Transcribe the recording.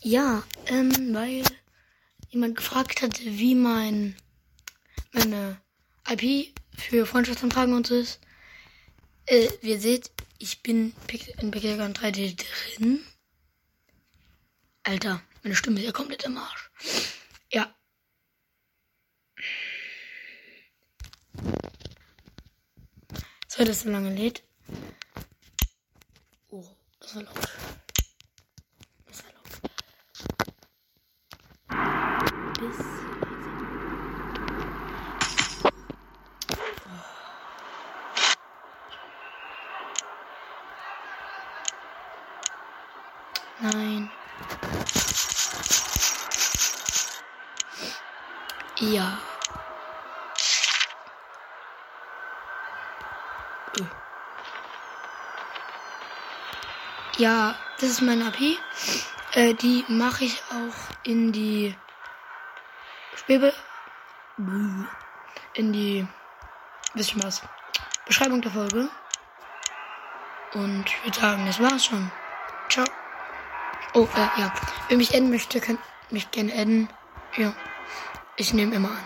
Ja, ähm, weil jemand gefragt hat, wie mein meine IP für Freundschaftsanfragen und so ist. Äh, wie ihr seht, ich bin in Pixelgun 3D drin. Alter, meine Stimme ist ja komplett im Arsch. Ja. So, das so lange lädt. Oh, das war laut. Das war laut. Nein. Ja. Ja, das ist meine AP. Äh, die mache ich auch in die Spielbe in die bisschen was Beschreibung der Folge. Und ich würde sagen, das war's schon. Ciao. Oh, äh, ja. Wer mich adden möchte, kann mich gerne adden. Ja. Ich nehme immer an.